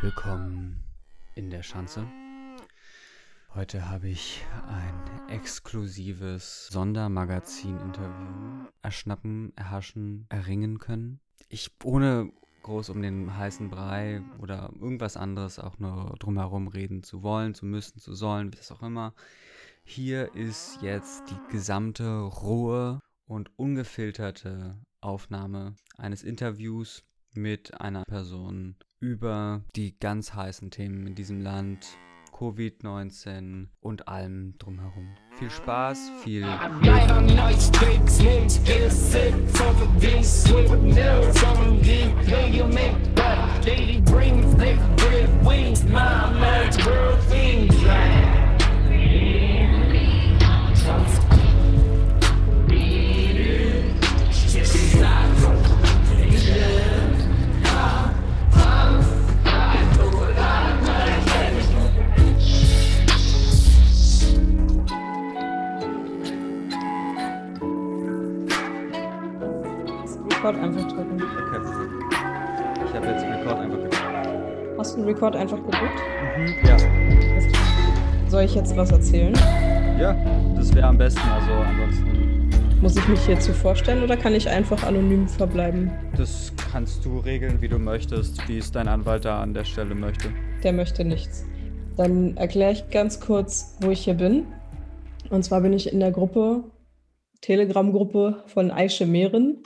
Willkommen in der Schanze. Heute habe ich ein exklusives Sondermagazin-Interview erschnappen, erhaschen, erringen können. Ich, ohne groß um den heißen Brei oder irgendwas anderes auch nur drumherum reden zu wollen, zu müssen, zu sollen, was auch immer. Hier ist jetzt die gesamte rohe und ungefilterte Aufnahme eines Interviews mit einer Person über die ganz heißen Themen in diesem Land, Covid-19 und allem drumherum. Viel Spaß, viel Record einfach drücken. Okay. Ich habe jetzt Record einfach gedrückt. Hast du einen Record einfach gedrückt? Mhm, ja. Soll ich jetzt was erzählen? Ja, das wäre am besten. Also ansonsten, Muss ich mich hierzu vorstellen oder kann ich einfach anonym verbleiben? das kannst du regeln, wie du möchtest, wie es dein Anwalt da an der Stelle möchte. Der möchte nichts. Dann erkläre ich ganz kurz, wo ich hier bin. Und zwar bin ich in der Gruppe, Telegram-Gruppe von Aische Mehren.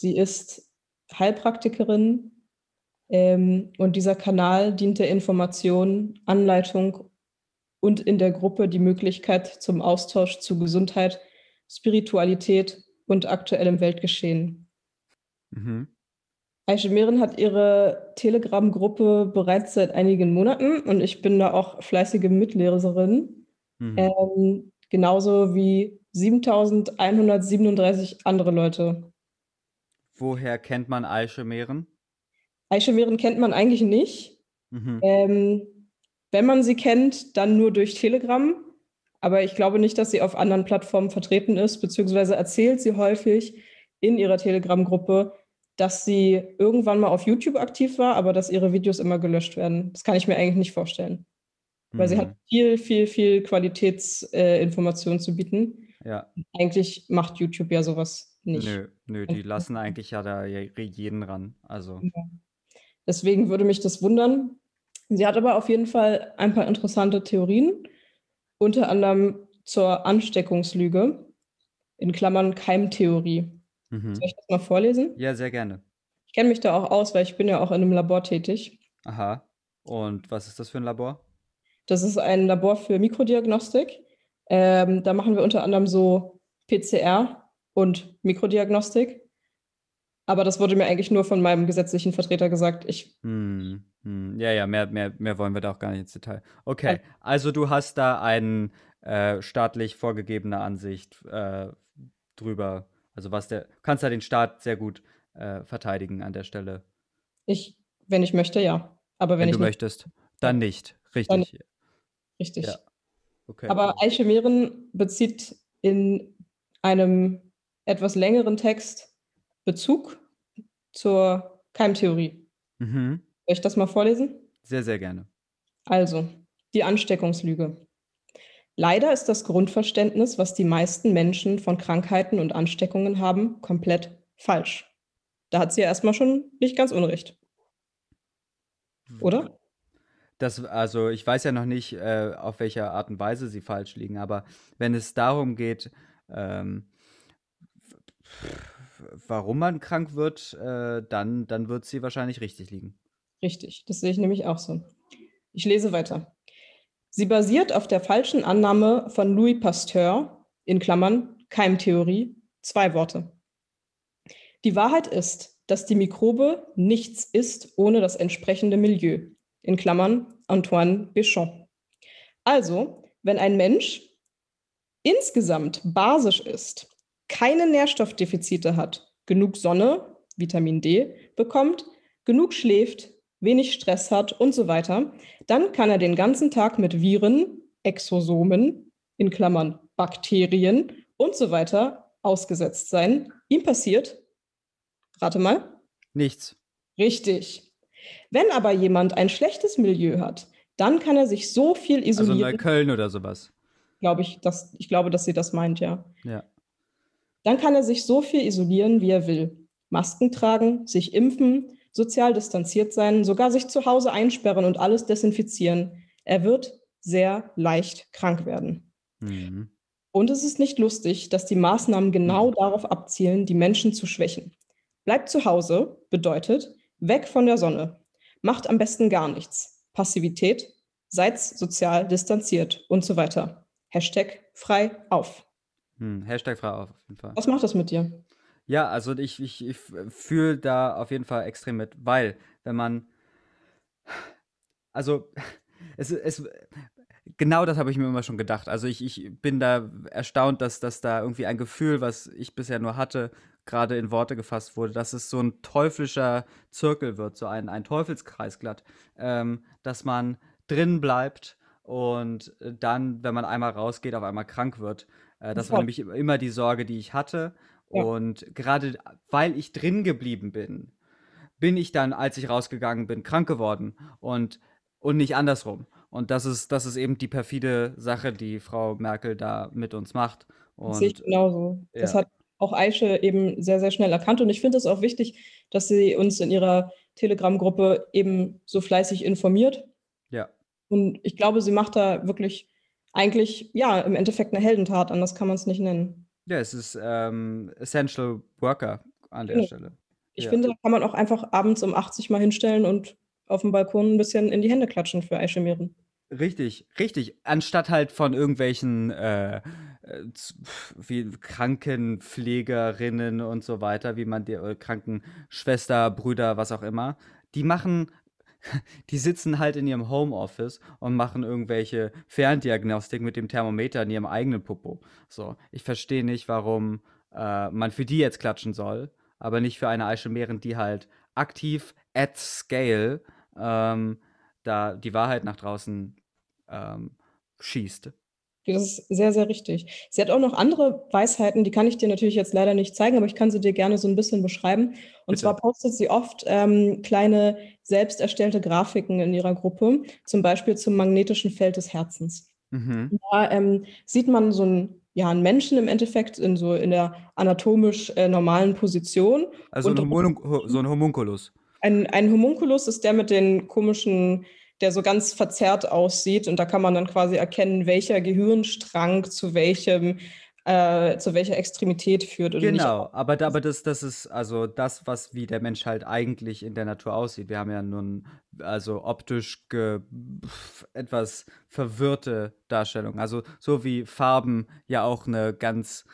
Sie ist Heilpraktikerin ähm, und dieser Kanal dient der Information, Anleitung und in der Gruppe die Möglichkeit zum Austausch zu Gesundheit, Spiritualität und aktuellem Weltgeschehen. Mhm. Aische Mehren hat ihre Telegram-Gruppe bereits seit einigen Monaten und ich bin da auch fleißige Mitleserin, Mhm. ähm, genauso wie 7137 andere Leute. Woher kennt man? Aische Mehren kennt man eigentlich nicht. Mhm. Ähm, wenn man sie kennt, dann nur durch Telegram. Aber ich glaube nicht, dass sie auf anderen Plattformen vertreten ist, beziehungsweise erzählt sie häufig in ihrer Telegram-Gruppe, dass sie irgendwann mal auf YouTube aktiv war, aber dass ihre Videos immer gelöscht werden. Das kann ich mir eigentlich nicht vorstellen. Weil sie Mhm. hat viel, viel, viel Qualitätsinformation zu bieten. Ja. Eigentlich macht YouTube ja sowas nicht. Nö, nö, die lassen eigentlich ja da je- jeden ran. Also. Deswegen würde mich das wundern. Sie hat aber auf jeden Fall ein paar interessante Theorien, unter anderem zur Ansteckungslüge, in Klammern Keimtheorie. mhm. Soll ich das mal vorlesen? Ja, sehr gerne. Ich kenne mich da auch aus, weil ich bin ja auch in einem Labor tätig. Aha. Und was ist das für ein Labor? Das ist ein Labor für Mikrodiagnostik. Ähm, da machen wir unter anderem so PCR und Mikrodiagnostik. Aber das wurde mir eigentlich nur von meinem gesetzlichen Vertreter gesagt. Ich Hm, hm. Ja, ja, mehr, mehr, mehr wollen wir da auch gar nicht ins Detail. Okay, also du hast da eine äh, staatlich vorgegebene Ansicht äh, drüber. Also was der, kannst da den Staat sehr gut äh, verteidigen an der Stelle. Ich, wenn ich möchte, ja. Aber wenn, Wenn ich du nicht, möchtest, dann nicht. Dann- Richtig. richtig. Ja. Okay. Aber Aische Mehren bezieht in einem etwas längeren Text Bezug zur Keimtheorie. mhm. Soll ich das mal vorlesen? Sehr, sehr gerne. Also, die Ansteckungslüge. Leider ist das Grundverständnis, was die meisten Menschen von Krankheiten und Ansteckungen haben, komplett falsch. Da hat sie ja erstmal schon nicht ganz unrecht. Oder? Das, also ich weiß ja noch nicht, äh, auf welcher Art und Weise sie falsch liegen, aber wenn es darum geht, ähm, warum man krank wird, äh, dann, dann wird sie wahrscheinlich richtig liegen. Richtig, das sehe ich nämlich auch so. Ich lese weiter. Sie basiert auf der falschen Annahme von Louis Pasteur, in Klammern Keimtheorie, zwei Worte. Die Wahrheit ist, dass die Mikrobe nichts ist ohne das entsprechende Milieu, in Klammern Antoine Béchamp. Also, wenn ein Mensch insgesamt basisch ist, keine Nährstoffdefizite hat, genug Sonne, Vitamin D bekommt, genug schläft, wenig Stress hat und so weiter, dann kann er den ganzen Tag mit Viren, Exosomen, in Klammern Bakterien und so weiter ausgesetzt sein. Ihm passiert, rate mal, Nichts. richtig. Wenn aber jemand ein schlechtes Milieu hat, dann kann er sich so viel Also isolieren. Neukölln oder sowas. glaube ich, dass, ich glaube, dass sie das meint, ja. Ja. Dann kann er sich so viel isolieren, wie er will. Masken tragen, sich impfen, sozial distanziert sein, sogar sich zu Hause einsperren und alles desinfizieren. Er wird sehr leicht krank werden. Mhm. Und es ist nicht lustig, dass die Maßnahmen genau darauf abzielen, die Menschen zu schwächen. Bleibt zu Hause bedeutet, weg von der Sonne. Macht am besten gar nichts. Passivität, seid sozial distanziert und so weiter. Hashtag frei auf. Hm. Hashtag frei auf, auf jeden Fall. Was macht das mit dir? Ja, also ich, ich, ich fühle da auf jeden Fall extrem mit, weil wenn man, also es, es, genau das habe ich mir immer schon gedacht. Also ich, ich bin da erstaunt, dass, dass da irgendwie ein Gefühl, was ich bisher nur hatte, gerade in Worte gefasst wurde, dass es so ein teuflischer Zirkel wird, so ein, ein Teufelskreis glatt, ähm, dass man drin bleibt und dann, wenn man einmal rausgeht, auf einmal krank wird. Äh, das war nämlich immer die Sorge, die ich hatte. Ja. Und gerade weil ich drin geblieben bin, bin ich dann, als ich rausgegangen bin, krank geworden und, und nicht andersrum. Und das ist, das ist eben die perfide Sache, die Frau Merkel da mit uns macht. Das sehe ich Und genauso. Das ja. hat auch Aische eben sehr, sehr schnell erkannt. Und ich finde es auch wichtig, dass sie uns in ihrer Telegram-Gruppe eben so fleißig informiert. ja, Und ich glaube, sie macht da wirklich eigentlich, ja, im Endeffekt eine Heldentat, anders kann man es nicht nennen. ja, es ist ähm, Essential Worker an der Ja. Stelle. Ich Ja. finde, da kann man auch einfach abends um 80 mal hinstellen und auf dem Balkon ein bisschen in die Hände klatschen für Aische Mehren. Richtig, richtig. Anstatt halt von irgendwelchen äh, äh, wie Krankenpflegerinnen und so weiter, wie man die äh, Krankenschwester, Brüder, was auch immer, die machen, die sitzen halt in ihrem Homeoffice und machen irgendwelche Ferndiagnostik mit dem Thermometer in ihrem eigenen Popo. So, ich verstehe nicht, warum äh, man für die jetzt klatschen soll, aber nicht für eine Aische Mehren, die halt aktiv at scale ähm, da die Wahrheit nach draußen ähm, schießt. Das ist sehr, sehr richtig. Sie hat auch noch andere Weisheiten, die kann ich dir natürlich jetzt leider nicht zeigen, aber ich kann sie dir gerne so ein bisschen beschreiben. Und Bitte. zwar postet sie oft ähm, kleine selbst erstellte Grafiken in ihrer Gruppe, zum Beispiel zum magnetischen Feld des Herzens. Mhm. Da ähm, sieht man so einen, ja, einen Menschen im Endeffekt in so in der anatomisch äh, normalen Position. Also ein so ein Homunculus. Ein, ein Homunculus ist der mit den komischen, der so ganz verzerrt aussieht. Und da kann man dann quasi erkennen, welcher Gehirnstrang zu welchem, äh, zu welcher Extremität führt. oder nicht. Genau, aber, da- aber das, das ist also das, was wie der Mensch halt eigentlich in der Natur aussieht. Wir haben ja nun also optisch ge pf, etwas verwirrte Darstellung. Also so wie Farben ja auch eine ganz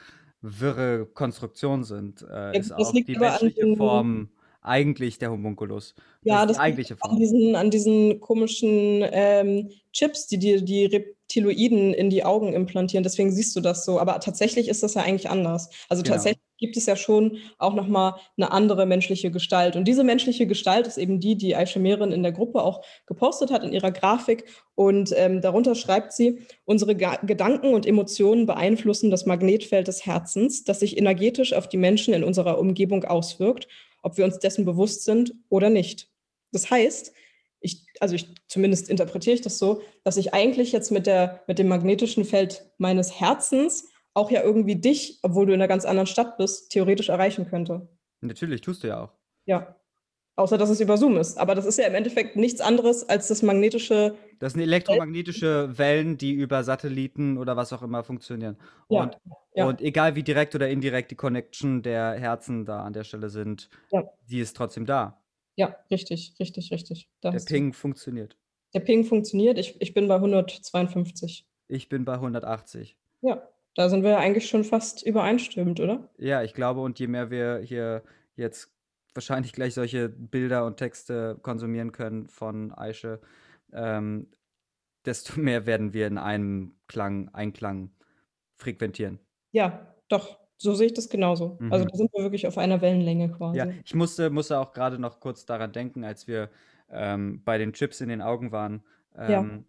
wirre Konstruktion sind, äh, ist das auch die aber menschliche Form eigentlich der Homunculus. Ja, das ist das die eigentliche an diesen, an diesen komischen ähm, Chips, die dir die Reptiloiden in die Augen implantieren. Deswegen siehst du das so. Aber tatsächlich ist das ja eigentlich anders. Also Genau. tatsächlich gibt es ja schon auch nochmal eine andere menschliche Gestalt. Und diese menschliche Gestalt ist eben die, die Aisha Mehren in der Gruppe auch gepostet hat in ihrer Grafik. Und ähm, darunter schreibt sie, unsere Ga Gedanken und Emotionen beeinflussen das Magnetfeld des Herzens, das sich energetisch auf die Menschen in unserer Umgebung auswirkt, ob wir uns dessen bewusst sind oder nicht. Das heißt, ich, also ich, zumindest interpretiere ich das so, dass ich eigentlich jetzt mit, der, mit dem magnetischen Feld meines Herzens auch ja irgendwie dich, obwohl du in einer ganz anderen Stadt bist, theoretisch erreichen könnte. Natürlich, tust du ja auch. Ja. Außer dass es über Zoom ist. Aber das ist ja im Endeffekt nichts anderes als das magnetische. Das sind elektromagnetische Wellen, die über Satelliten oder was auch immer funktionieren. Ja, Und, ja. und egal wie direkt oder indirekt die Connection der Herzen da an der Stelle sind, Ja. die ist trotzdem da. Ja, richtig, richtig, richtig. Da Der hast du- Ping funktioniert. der Ping funktioniert. Ich, ich bin bei 152. Ich bin bei 180. Ja, da sind wir ja eigentlich schon fast übereinstimmend, oder? Ja, ich glaube, und je mehr wir hier jetzt wahrscheinlich gleich solche Bilder und Texte konsumieren können von Aische, ähm, desto mehr werden wir in einem Klang, Einklang frequentieren. Ja, doch. So sehe ich das genauso. Also Mhm. da sind wir wirklich auf einer Wellenlänge quasi. Ja, ich musste, musste auch gerade noch kurz daran denken, als wir ähm, bei den Chips in den Augen waren. Ja. Ähm,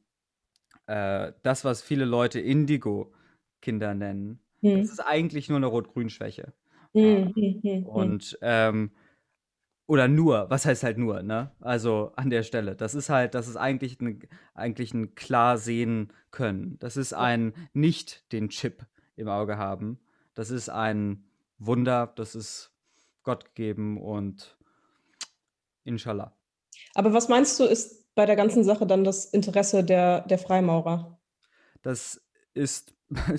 äh, das, was viele Leute Indigo-Kinder nennen, Hm. das ist eigentlich nur eine Rot-Grün-Schwäche. Hm, hm, hm, hm. Und ähm, oder nur, was heißt halt nur, ne? Also an der Stelle. Das ist halt, das ist eigentlich ein, eigentlich ein klar sehen können. Das ist ein nicht den Chip im Auge haben. Das ist ein Wunder, das ist Gott gegeben und inshallah. Aber was meinst du, ist bei der ganzen Sache dann das Interesse der, der Freimaurer? Das ist.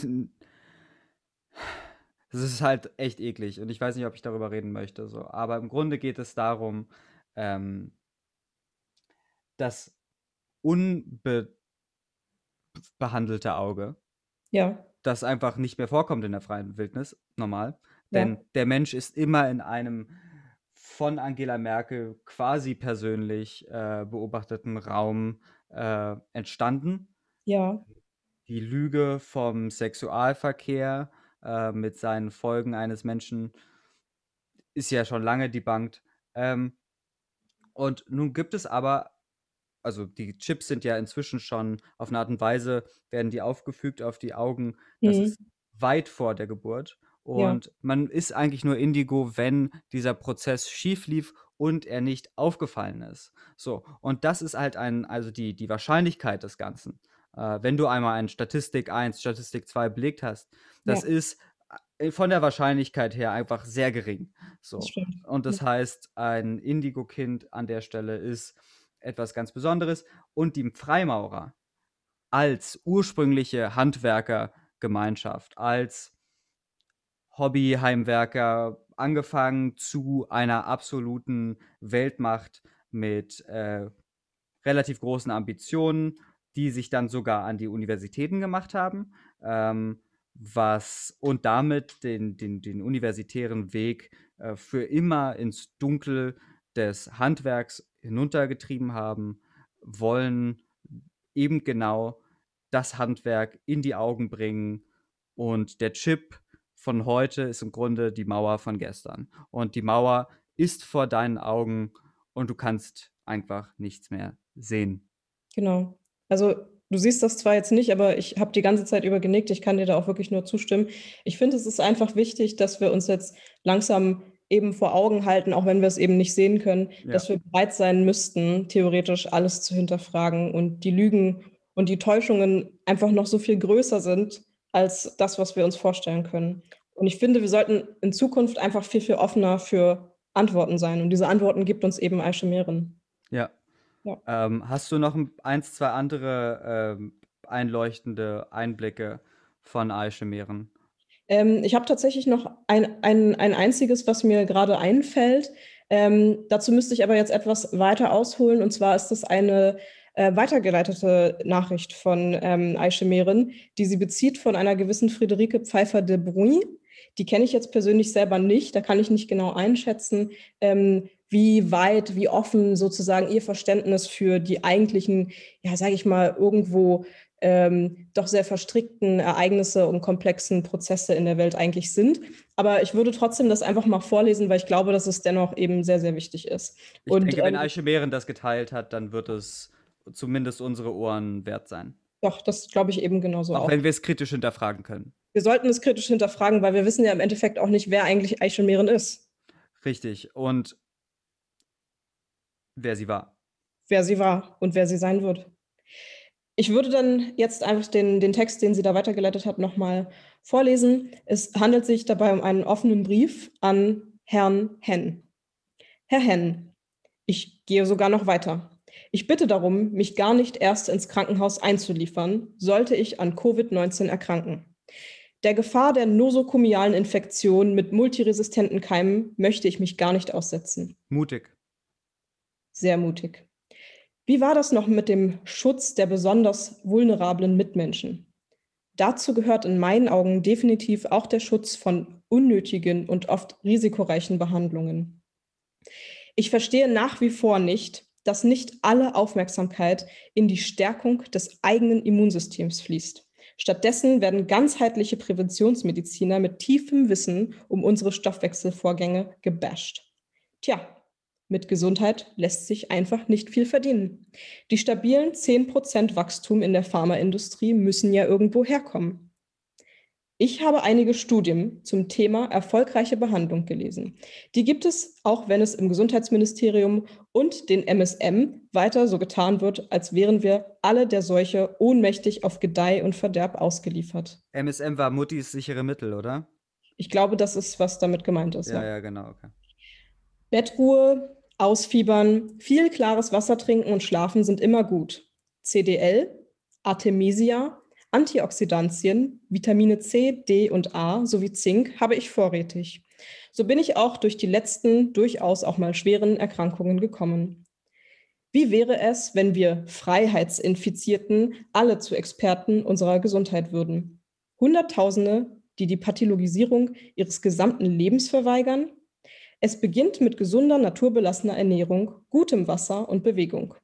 Das ist halt echt eklig und ich weiß nicht, ob ich darüber reden möchte. So. Aber im Grunde geht es darum, ähm, das unbehandelte Auge, Ja, das einfach nicht mehr vorkommt in der freien Wildnis, normal. Denn ja, der Mensch ist immer in einem von Angela Merkel quasi persönlich äh, beobachteten Raum äh, entstanden. ja, Die Lüge vom Sexualverkehr äh, mit seinen Folgen eines Menschen ist ja schon lange debunked. Ähm, und nun gibt es aber, also die Chips sind ja inzwischen schon auf eine Art und Weise, werden die aufgefügt auf die Augen. Das mhm. ist weit vor der Geburt. ja, Und man ist eigentlich nur Indigo, wenn dieser Prozess schief lief und er nicht aufgefallen ist. So, und das ist halt ein, also die, die Wahrscheinlichkeit des Ganzen. Äh, wenn du einmal ein Statistik 1, Statistik 2 belegt hast, das ja, ist äh, von der Wahrscheinlichkeit her einfach sehr gering. das So. stimmt. Und das Ja, heißt, ein Indigo-Kind an der Stelle ist etwas ganz Besonderes. Und die Freimaurer als ursprüngliche Handwerkergemeinschaft, als Hobbyheimwerker angefangen zu einer absoluten Weltmacht mit äh, relativ großen Ambitionen, die sich dann sogar an die Universitäten gemacht haben, ähm, was und damit den, den, den universitären Weg äh, für immer ins Dunkel des Handwerks hinuntergetrieben haben, wollen eben genau das Handwerk in die Augen bringen und der Chip von heute ist im Grunde die Mauer von gestern. Und die Mauer ist vor deinen Augen und du kannst einfach nichts mehr sehen. genau. Also du siehst das zwar jetzt nicht, aber ich habe die ganze Zeit über genickt. Ich kann dir da auch wirklich nur zustimmen. Ich finde, es ist einfach wichtig, dass wir uns jetzt langsam eben vor Augen halten, auch wenn wir es eben nicht sehen können, Ja. dass wir bereit sein müssten, theoretisch alles zu hinterfragen und die Lügen und die Täuschungen einfach noch so viel größer sind als das, was wir uns vorstellen können. Und ich finde, wir sollten in Zukunft einfach viel, viel offener für Antworten sein. Und diese Antworten gibt uns eben Aische Mehren. Ja. Ja. Ähm, hast du noch ein, eins, zwei andere ähm, einleuchtende Einblicke von Aische Mehren? Ähm, ich habe tatsächlich noch ein, ein, ein einziges, was mir gerade einfällt. Ähm, dazu müsste ich aber jetzt etwas weiter ausholen. Und zwar ist das eine äh, weitergeleitete Nachricht von ähm, Aische Mehren, die sie bezieht von einer gewissen Friederike Pfeiffer de Bruy. Die kenne ich jetzt persönlich selber nicht. Da kann ich nicht genau einschätzen, ähm, wie weit, wie offen sozusagen ihr Verständnis für die eigentlichen, ja, sage ich mal, irgendwo ähm, doch sehr verstrickten Ereignisse und komplexen Prozesse in der Welt eigentlich sind. Aber ich würde trotzdem das einfach mal vorlesen, weil ich glaube, dass es dennoch eben sehr, sehr wichtig ist. Ich Und denke, wenn ähm, Aische Mehren das geteilt hat, dann wird es zumindest unsere Ohren wert sein. doch, das glaube ich eben genauso Auch auch. wenn wir es kritisch hinterfragen können. Wir sollten es kritisch hinterfragen, weil wir wissen ja im Endeffekt auch nicht, wer eigentlich Aische Mehren ist, Richtig. Und wer sie war. wer sie war und wer sie sein wird. Ich würde dann jetzt einfach den, den Text, den sie da weitergeleitet hat, nochmal vorlesen. Es handelt sich dabei um einen offenen Brief an Herrn Henn. Herr Henn, ich gehe sogar noch weiter. Ich bitte darum, mich gar nicht erst ins Krankenhaus einzuliefern, sollte ich an Covid-19 erkranken. Der Gefahr der nosokomialen Infektion mit multiresistenten Keimen möchte ich mich gar nicht aussetzen. Mutig. Sehr mutig. Wie war das noch mit dem Schutz der besonders vulnerablen Mitmenschen? Dazu gehört in meinen Augen definitiv auch der Schutz von unnötigen und oft risikoreichen Behandlungen. Ich verstehe nach wie vor nicht, dass nicht alle Aufmerksamkeit in die Stärkung des eigenen Immunsystems fließt. Stattdessen werden ganzheitliche Präventionsmediziner mit tiefem Wissen um unsere Stoffwechselvorgänge gebasht. Tja, mit Gesundheit lässt sich einfach nicht viel verdienen. Die stabilen 10% Wachstum in der Pharmaindustrie müssen ja irgendwo herkommen. Ich habe einige Studien zum Thema erfolgreiche Behandlung gelesen. Die gibt es, auch wenn es im Gesundheitsministerium und den MSM weiter so getan wird, als wären wir alle der Seuche ohnmächtig auf Gedeih und Verderb ausgeliefert. MSM war Muttis sichere Mittel, oder? Ich glaube, das ist, was damit gemeint ist. Ja, ja, ja genau. Okay. Bettruhe, Ausfiebern, viel klares Wasser trinken und schlafen sind immer gut. CDL, Artemisia, Antioxidantien, Vitamine C, D und A sowie Zink habe ich vorrätig. So bin ich auch durch die letzten durchaus auch mal schweren Erkrankungen gekommen. Wie wäre es, wenn wir Freiheitsinfizierten alle zu Experten unserer Gesundheit würden? Hunderttausende, die die Pathologisierung ihres gesamten Lebens verweigern? Es beginnt mit gesunder, naturbelassener Ernährung, gutem Wasser und Bewegung.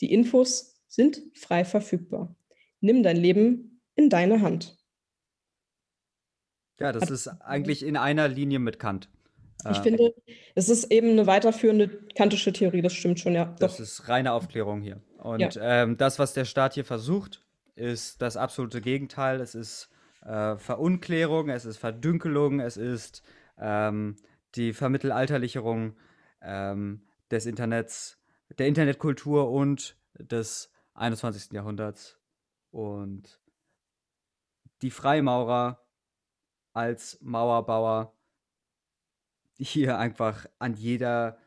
Die Infos sind frei verfügbar. Nimm dein Leben in deine Hand. Ja, das ist eigentlich in einer Linie mit Kant. Ich äh, finde, es ist eben eine weiterführende kantische Theorie, das stimmt schon, ja. Das ist reine Aufklärung hier. Und ja. ähm, das, was der Staat hier versucht, ist das absolute Gegenteil. Es ist äh, Verunklärung, es ist Verdünkelung, es ist ähm, die Vermittelalterlicherung ähm, des Internets, der Internetkultur und des 21. Jahrhunderts. Und die Freimaurer als Mauerbauer hier einfach an jeder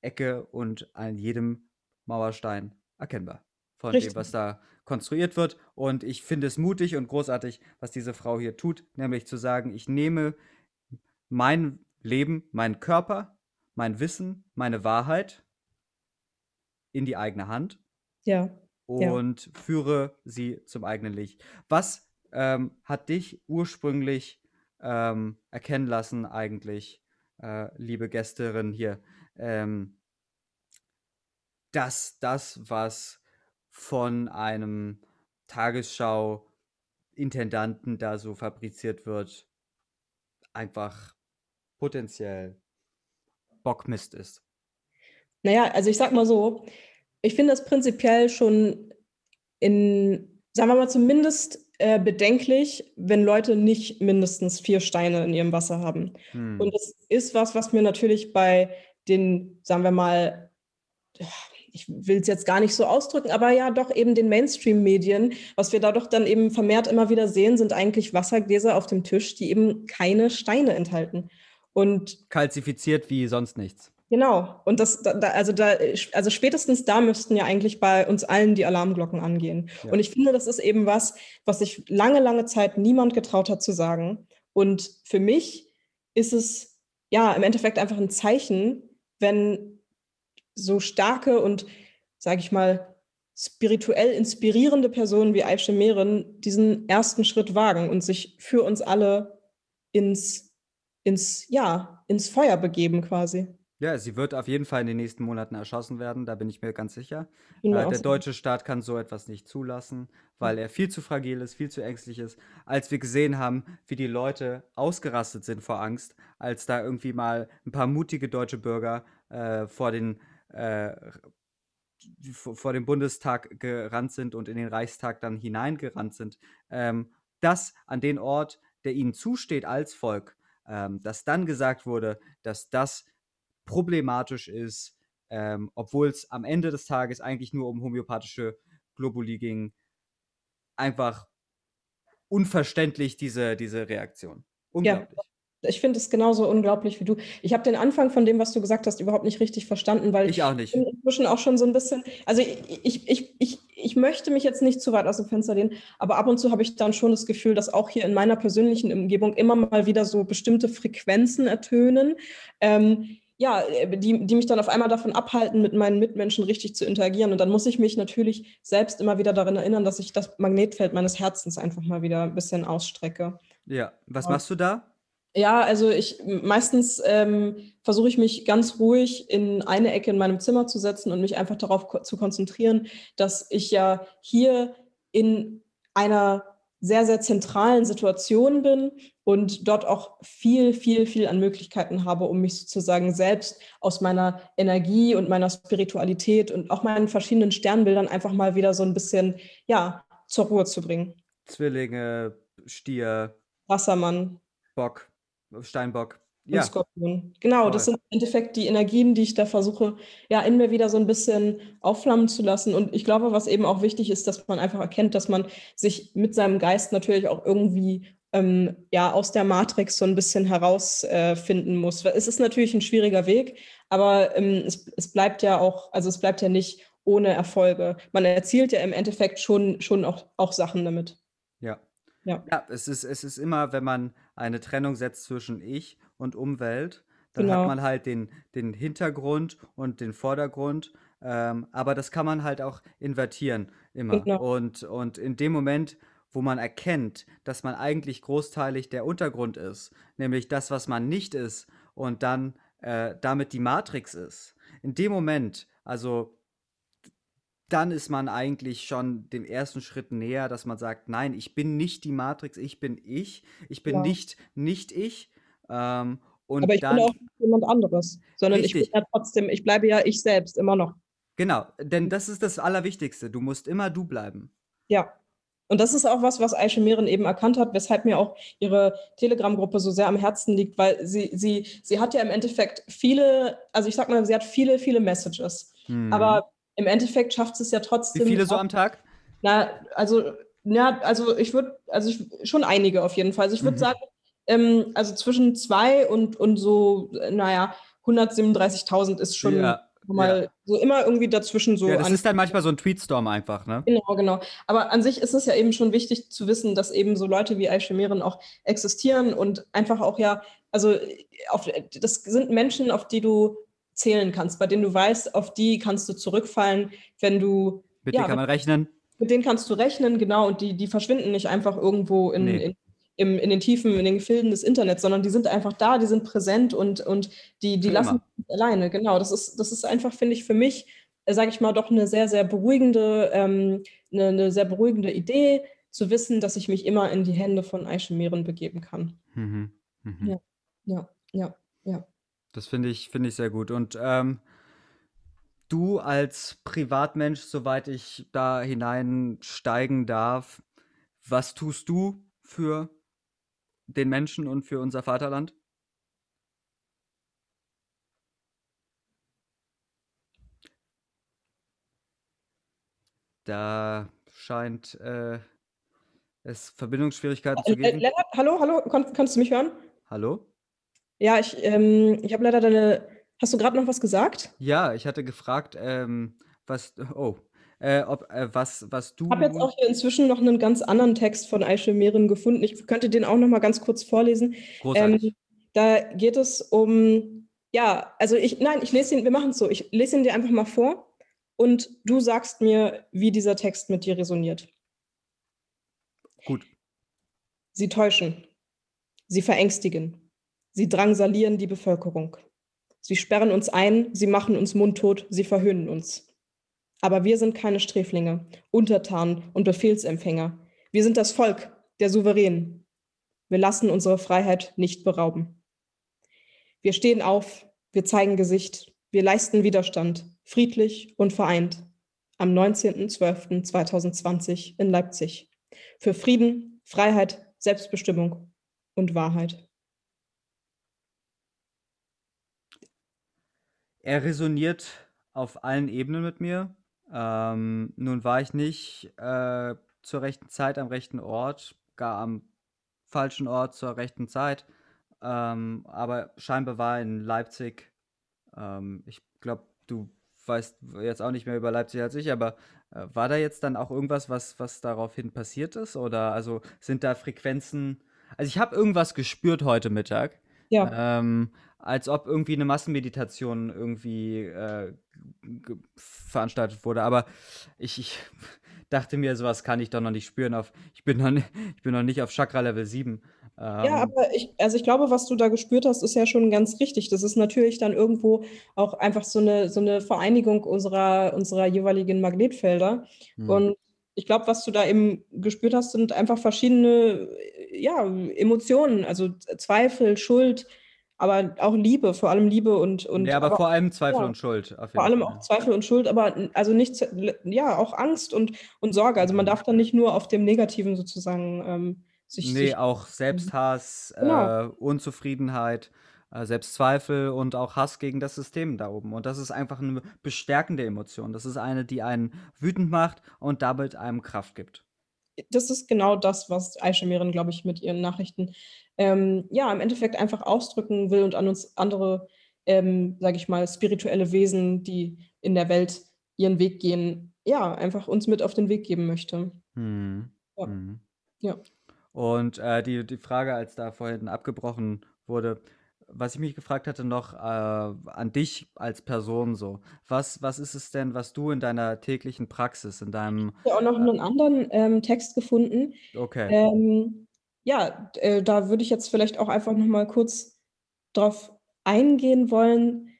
Ecke und an jedem Mauerstein erkennbar von Richtig. dem, was da konstruiert wird. Und ich finde es mutig und großartig, was diese Frau hier tut, nämlich zu sagen, ich nehme mein Leben, meinen Körper, mein Wissen, meine Wahrheit in die eigene Hand. Ja. Und ja. führe sie zum eigenen Licht. Was ähm, hat dich ursprünglich ähm, erkennen lassen, eigentlich, äh, liebe Gästerin hier, ähm, dass das, was von einem Tagesschau-Intendanten da so fabriziert wird, einfach potenziell Bockmist ist. Naja, also ich sag mal so, ich finde das prinzipiell schon in, sagen wir mal, zumindest äh, bedenklich, wenn Leute nicht mindestens vier Steine in ihrem Wasser haben. Hm. Und das ist was, was mir natürlich bei den, sagen wir mal, ich will es jetzt gar nicht so ausdrücken, aber ja, doch eben den Mainstream-Medien, was wir da doch dann eben vermehrt immer wieder sehen, sind eigentlich Wassergläser auf dem Tisch, die eben keine Steine enthalten. Und kalzifiziert wie sonst nichts. Genau. Und das, da, also da, also spätestens da müssten ja eigentlich bei uns allen die Alarmglocken angehen. Ja. Und ich finde, das ist eben was, was sich lange, lange Zeit niemand getraut hat zu sagen. Und für mich ist es ja im Endeffekt einfach ein Zeichen, wenn so starke und, sage ich mal, spirituell inspirierende Personen wie Aisha Mehren diesen ersten Schritt wagen und sich für uns alle ins, ins, ja, ins Feuer begeben quasi. Ja, sie wird auf jeden Fall in den nächsten Monaten erschossen werden, da bin ich mir ganz sicher. Äh, der deutsche Staat kann so etwas nicht zulassen, weil er viel zu fragil ist, viel zu ängstlich ist. Als wir gesehen haben, wie die Leute ausgerastet sind vor Angst, als da irgendwie mal ein paar mutige deutsche Bürger äh, vor den äh, vor dem Bundestag gerannt sind und in den Reichstag dann hineingerannt sind, ähm, das an den Ort, der ihnen zusteht als Volk, ähm, dass dann gesagt wurde, dass das problematisch ist, ähm, obwohl es am Ende des Tages eigentlich nur um homöopathische Globuli ging. Einfach unverständlich, diese, diese Reaktion. Unglaublich. Ja. Ich finde es genauso unglaublich wie du. Ich habe den Anfang von dem, was du gesagt hast, überhaupt nicht richtig verstanden, weil ich auch nicht. bin inzwischen auch schon so ein bisschen, also ich, ich, ich, ich, möchte mich jetzt nicht zu weit aus dem Fenster lehnen, aber ab und zu habe ich dann schon das Gefühl, dass auch hier in meiner persönlichen Umgebung immer mal wieder so bestimmte Frequenzen ertönen. Ähm, ja, die, die mich dann auf einmal davon abhalten, mit meinen Mitmenschen richtig zu interagieren. Und dann muss ich mich natürlich selbst immer wieder daran erinnern, dass ich das Magnetfeld meines Herzens einfach mal wieder ein bisschen ausstrecke. Ja, was machst du da? Ja, also ich meistens ähm, versuche ich mich ganz ruhig in eine Ecke in meinem Zimmer zu setzen und mich einfach darauf ko zu konzentrieren, dass ich ja hier in einer sehr, sehr zentralen Situation bin und dort auch viel, viel, viel an Möglichkeiten habe, um mich sozusagen selbst aus meiner Energie und meiner Spiritualität und auch meinen verschiedenen Sternbildern einfach mal wieder so ein bisschen, ja, zur Ruhe zu bringen. Zwillinge, Stier, Wassermann. Bock, Steinbock. Ja, Skorpion. Genau, das voll. sind im Endeffekt die Energien, die ich da versuche, ja, in mir wieder so ein bisschen aufflammen zu lassen. Und ich glaube, was eben auch wichtig ist, dass man einfach erkennt, dass man sich mit seinem Geist natürlich auch irgendwie ähm, ja, aus der Matrix so ein bisschen herausfinden äh, muss. Es ist natürlich ein schwieriger Weg, aber ähm, es, es bleibt ja auch, also es bleibt ja nicht ohne Erfolge. Man erzielt ja im Endeffekt schon, schon auch, auch Sachen damit. Ja. Ja. Es ist, es ist immer, wenn man eine Trennung setzt zwischen Ich und Umwelt, dann Genau. hat man halt den, den Hintergrund und den Vordergrund. Ähm, aber das kann man halt auch invertieren immer. Genau. Und, und in dem Moment, wo man erkennt, dass man eigentlich großteilig der Untergrund ist, nämlich das, was man nicht ist, und dann äh, damit die Matrix ist, in dem Moment, also dann ist man eigentlich schon dem ersten Schritt näher, dass man sagt, nein, ich bin nicht die Matrix, ich bin ich, ich bin Ja. nicht nicht ich. Ähm, und Aber ich dann, bin auch nicht jemand anderes, sondern ich bin Richtig. ja trotzdem, ich bleibe ja ich selbst immer noch. genau, denn das ist das Allerwichtigste. Du musst immer du bleiben. Ja. Und das ist auch was, was Aisha Mehren eben erkannt hat, weshalb mir auch ihre Telegram-Gruppe so sehr am Herzen liegt, weil sie, sie, sie hat ja im Endeffekt viele, also ich sag mal, sie hat viele, viele Messages. Hm. Aber im Endeffekt schafft es ja Wie trotzdem. viele so auch- am Tag? Na, also, ja, also ich würde, also ich, schon einige auf jeden Fall. Also ich würde Mhm. sagen, ähm, also zwischen zwei und, und so, naja, 137.000 ist schon Ja, mal so immer irgendwie dazwischen so ja, das ist dann manchmal so ein Tweetstorm einfach, ne? Genau, genau. Aber an sich ist es ja eben schon wichtig zu wissen, dass eben so Leute wie Mehren auch existieren und einfach auch ja, also auf, das sind Menschen, auf die du zählen kannst, bei denen du weißt, auf die kannst du zurückfallen, wenn du, Mit Ja, denen kann man rechnen. mit denen kannst du rechnen, genau, und die, die verschwinden nicht einfach irgendwo in, Nee. in, im, in den Tiefen, in den Gefilden des Internets, sondern die sind einfach da, die sind präsent und, und die, die lassen immer. dich nicht alleine. Genau, das ist, das ist einfach, finde ich, für mich, sage ich mal, doch eine sehr, sehr beruhigende, ähm, eine, eine sehr beruhigende Idee, zu wissen, dass ich mich immer in die Hände von Aisha Mehren begeben kann. Mhm. Mhm. Ja. Ja, ja, ja. Das finde ich, finde ich sehr gut. Und ähm, du als Privatmensch, soweit ich da hineinsteigen darf, was tust du für den Menschen und für unser Vaterland? Da scheint äh, es Verbindungsschwierigkeiten zu Äh, geben. Lennart, hallo, hallo, Kon kannst du mich hören? Hallo? Ja, ich, ähm, ich habe leider deine. Hast du gerade noch was gesagt? Ja, ich hatte gefragt, ähm, was, oh, äh, ob, äh, was, was du. Ich habe jetzt auch hier inzwischen noch einen ganz anderen Text von Aisha Mehren gefunden. Ich könnte den auch noch mal ganz kurz vorlesen. Großartig. Ähm, da geht es um, ja, also ich, nein, ich lese ihn, wir machen es so, ich lese ihn dir einfach mal vor und du sagst mir, wie dieser Text mit dir resoniert. Gut. Sie täuschen, sie verängstigen, sie drangsalieren die Bevölkerung. Sie sperren uns ein, sie machen uns mundtot, sie verhöhnen uns. Aber wir sind keine Sträflinge, Untertanen und Befehlsempfänger. Wir sind das Volk, der Souverän. Wir lassen unsere Freiheit nicht berauben. Wir stehen auf, wir zeigen Gesicht, wir leisten Widerstand, friedlich und vereint, am 19.12.2020 in Leipzig. Für Frieden, Freiheit, Selbstbestimmung und Wahrheit. Er resoniert auf allen Ebenen mit mir. Ähm, nun war ich nicht äh, zur rechten Zeit am rechten Ort, gar am falschen Ort zur rechten Zeit. Ähm, aber scheinbar war in Leipzig, ähm, ich glaube, du weißt jetzt auch nicht mehr über Leipzig als ich, aber äh, war da jetzt dann auch irgendwas, was, was daraufhin passiert ist? Oder also sind da Frequenzen? Also ich habe irgendwas gespürt heute Mittag. Ja, Ähm, als ob irgendwie eine Massenmeditation irgendwie äh, veranstaltet wurde. Aber ich, ich dachte mir, sowas kann ich doch noch nicht spüren. Auf, ich, bin noch nicht, ich bin noch nicht auf Chakra Level 7. Ja, Ähm, aber ich, also ich glaube, was du da gespürt hast, ist ja schon ganz richtig. Das ist natürlich dann irgendwo auch einfach so eine, so eine Vereinigung unserer, unserer jeweiligen Magnetfelder. hm. Und ich glaube, was du da eben gespürt hast, sind einfach verschiedene, ja, Emotionen, also Zweifel, Schuld, aber auch Liebe, vor allem Liebe und, und ja, aber, aber vor allem Zweifel ja. und Schuld. Auf vor allem Fall. auch Zweifel und Schuld, aber also nicht, ja, auch Angst und, und Sorge. Also man Mhm. darf dann nicht nur auf dem Negativen sozusagen ähm, sich, Nee, sich auch Mhm. Selbsthass, Genau. äh, Unzufriedenheit, äh, Selbstzweifel und auch Hass gegen das System da oben. Und das ist einfach 'ne bestärkende Emotion. Das ist eine, die einen wütend macht und damit einem Kraft gibt. Das ist genau das, was Miran, glaube ich, mit ihren Nachrichten, ähm, ja, im Endeffekt einfach ausdrücken will und an uns andere, ähm, sage ich mal, spirituelle Wesen, die in der Welt ihren Weg gehen, ja, einfach uns mit auf den Weg geben möchte. Mhm, Ja. mhm. Ja. Und, äh, die die Frage, als da vorhin abgebrochen wurde was ich mich gefragt hatte noch, äh, an dich als Person so. Was was ist es denn, was du in deiner täglichen Praxis, in deinem, Ja, auch noch äh 'nen anderen, ähm, Text gefunden. Okay. Ähm, ja, äh, da würde ich jetzt vielleicht auch einfach noch mal kurz drauf eingehen wollen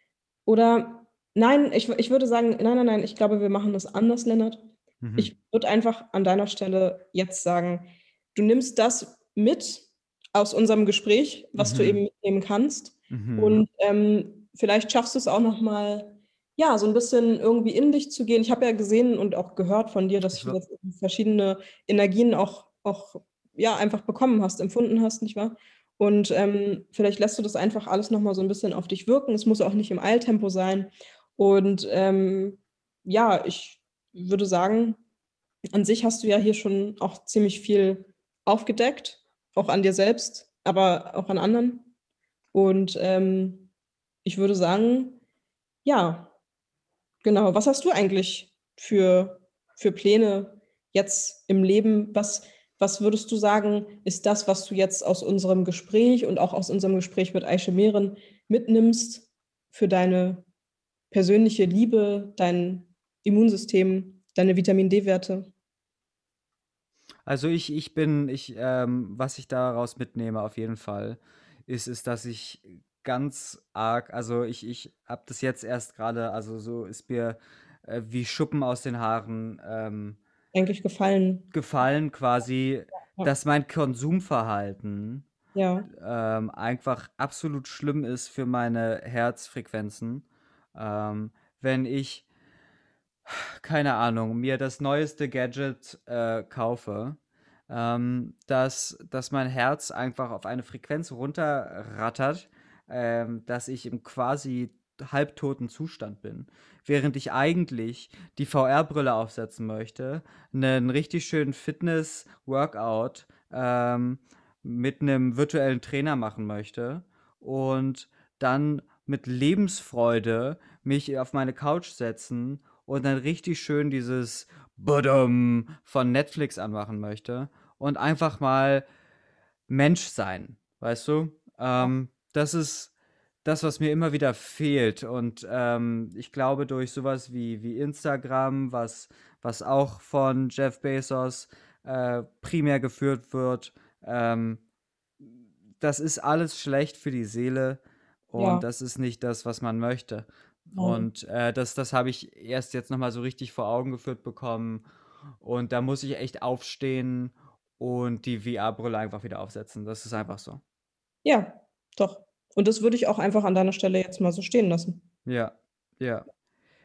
oder nein, ich ich würde sagen nein, nein, nein, ich glaube, wir machen das anders, Lennart. Mhm. Ich würde einfach an deiner Stelle jetzt sagen, du nimmst das mit aus unserem Gespräch, was du Mhm. eben mitnehmen kannst Mhm. und, ähm, vielleicht schaffst du's auch noch mal, ja, so 'n bisschen irgendwie in dich zu gehen. Ich habe ja gesehen und auch gehört von dir, dass du verschiedene Energien auch auch, ja, einfach bekommen hast, empfunden hast, nicht wahr? Und, ähm, vielleicht lässt du das einfach alles noch mal so 'n bisschen auf dich wirken. Es muss auch nicht im Eiltempo sein. Und, ähm, ja, ich würde sagen, an sich hast du ja hier schon auch ziemlich viel aufgedeckt, auch an dir selbst, aber auch an anderen. Und, ähm, ich würde sagen, ja, genau. Was hast du eigentlich für für Pläne jetzt im Leben? Was was würdest du sagen, ist das, was du jetzt aus unserem Gespräch und auch aus unserem Gespräch mit Ayscha Miran mitnimmst für deine persönliche Liebe, dein Immunsystem, deine Vitamin-D-Werte? Also, ich ich bin ich, ähm was ich daraus mitnehme auf jeden Fall, ist ist, dass ich ganz arg also, ich ich habe das jetzt erst grade also, so ist mir, äh, wie Schuppen aus den Haaren, ähm Eigentlich gefallen. gefallen quasi, ja. dass mein Konsumverhalten, Ja. ähm, einfach absolut schlimm ist für meine Herzfrequenzen. Ähm, wenn ich, keine Ahnung, mir das neueste Gadget, äh, kaufe, ähm, dass dass mein Herz einfach auf eine Frequenz runterrattert, ähm, dass ich im quasi halbtoten Zustand bin, während ich eigentlich die VR-Brille aufsetzen möchte, 'nen richtig schönen Fitness-Workout, ähm, mit 'nem virtuellen Trainer machen möchte und dann mit Lebensfreude mich auf meine Couch setzen und dann richtig schön dieses „Badum“ von Netflix anmachen möchte und einfach mal Mensch sein, weißt du? Ähm, das ist das, was mir immer wieder fehlt und, ähm, ich glaube, durch so was wie wie Instagram, was was auch von Jeff Bezos, äh, primär geführt wird, ähm, das ist alles schlecht für die Seele und Ja. das ist nicht das, was man möchte. Nein. Und, äh, das das habe ich erst jetzt noch mal so richtig vor Augen geführt bekommen und da muss ich echt aufstehen und die VR-Brille einfach wieder aufsetzen. Das ist einfach so. Ja, doch. Und das würde ich auch einfach an deiner Stelle jetzt mal so stehen lassen. Ja, ja.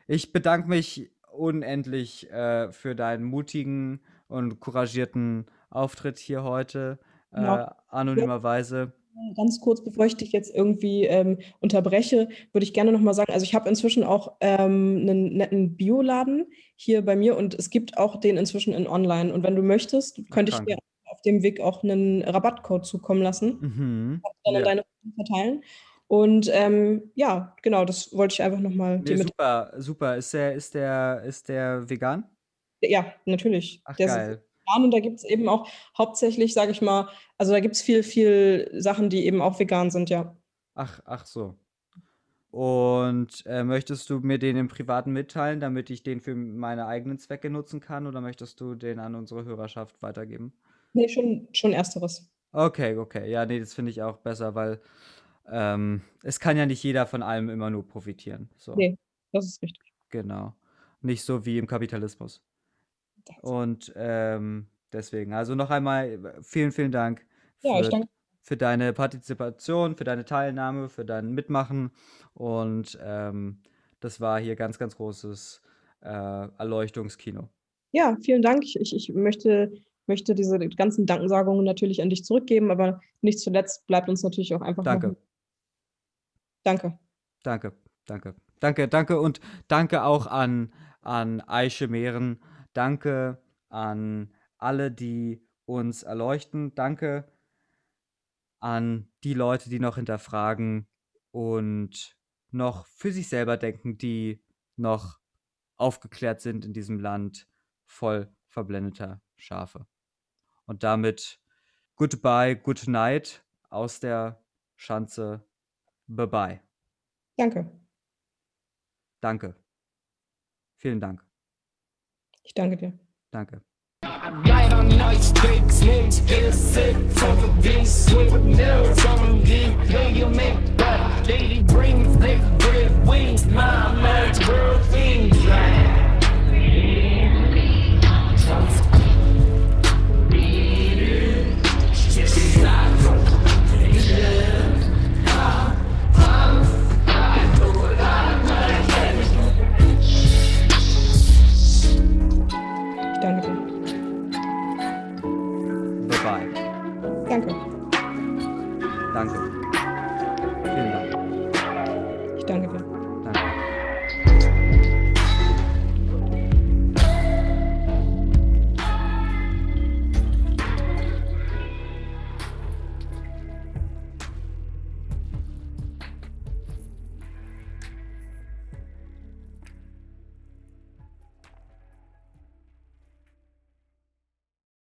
Ich bedanke mich unendlich, äh, für deinen mutigen und couragierten Auftritt hier heute, äh, anonymerweise. Ganz kurz, bevor ich dich jetzt irgendwie, ähm, unterbreche, würde ich gerne noch mal sagen also, ich habe inzwischen auch, ähm, 'nen netten Bioladen hier bei mir und es gibt auch den inzwischen in online. Und wenn du möchtest, könnte ich dir. Auf dem Weg auch 'nen Rabattcode zukommen lassen. Mhm, dann an ja. deine verteilen. Und, ähm, ja, genau, das wollte ich einfach noch mal Ne, dir mit super, super. Ist der ist der ist der vegan? Ja, natürlich. Ach, Der ist geil. vegan und da gibt's eben auch hauptsächlich, sage ich mal also, da gibt's viel, viel Sachen, die eben auch vegan sind, ja. Ach, ach so. Und, äh, möchtest du mir den im Privaten mitteilen, damit ich den für meine eigenen Zwecke nutzen kann oder möchtest du den an unsere Hörerschaft weitergeben? Ne, schon schon Ersteres. Okay, okay. Ja, ne, das finde ich auch besser, weil, ähm, es kann ja nicht jeder von allem immer nur profitieren, so. Ne, das ist richtig. Genau. Nicht so wie im Kapitalismus. Und, ähm, deswegen also, noch einmal w vielen, vielen Dank Ja, ich für danke für deine Partizipation, für deine Teilnahme, für dein Mitmachen und, ähm, das war hier ganz, ganz großes, äh, Erleuchtungskino. Ja, vielen Dank. Ich ich möchte möchte diese ganzen Dankensagungen natürlich an dich zurückgeben, aber nicht zuletzt bleibt uns natürlich auch einfach. Danke. Noch... Danke. Danke, danke, danke, danke und danke auch an, an Eiche Mehren. Danke an alle, die uns erleuchten. Danke an die Leute, die noch hinterfragen und noch für sich selber denken, die noch aufgeklärt sind in diesem Land voll verblendeter Schafe. Und damit goodbye, good night aus der Schanze. Bye bye. Danke. Danke. Vielen Dank. Ich danke dir. Danke. Right on nice sticks, names get sick from the beast with nails on the play you make that lady bring thick bread wings my man's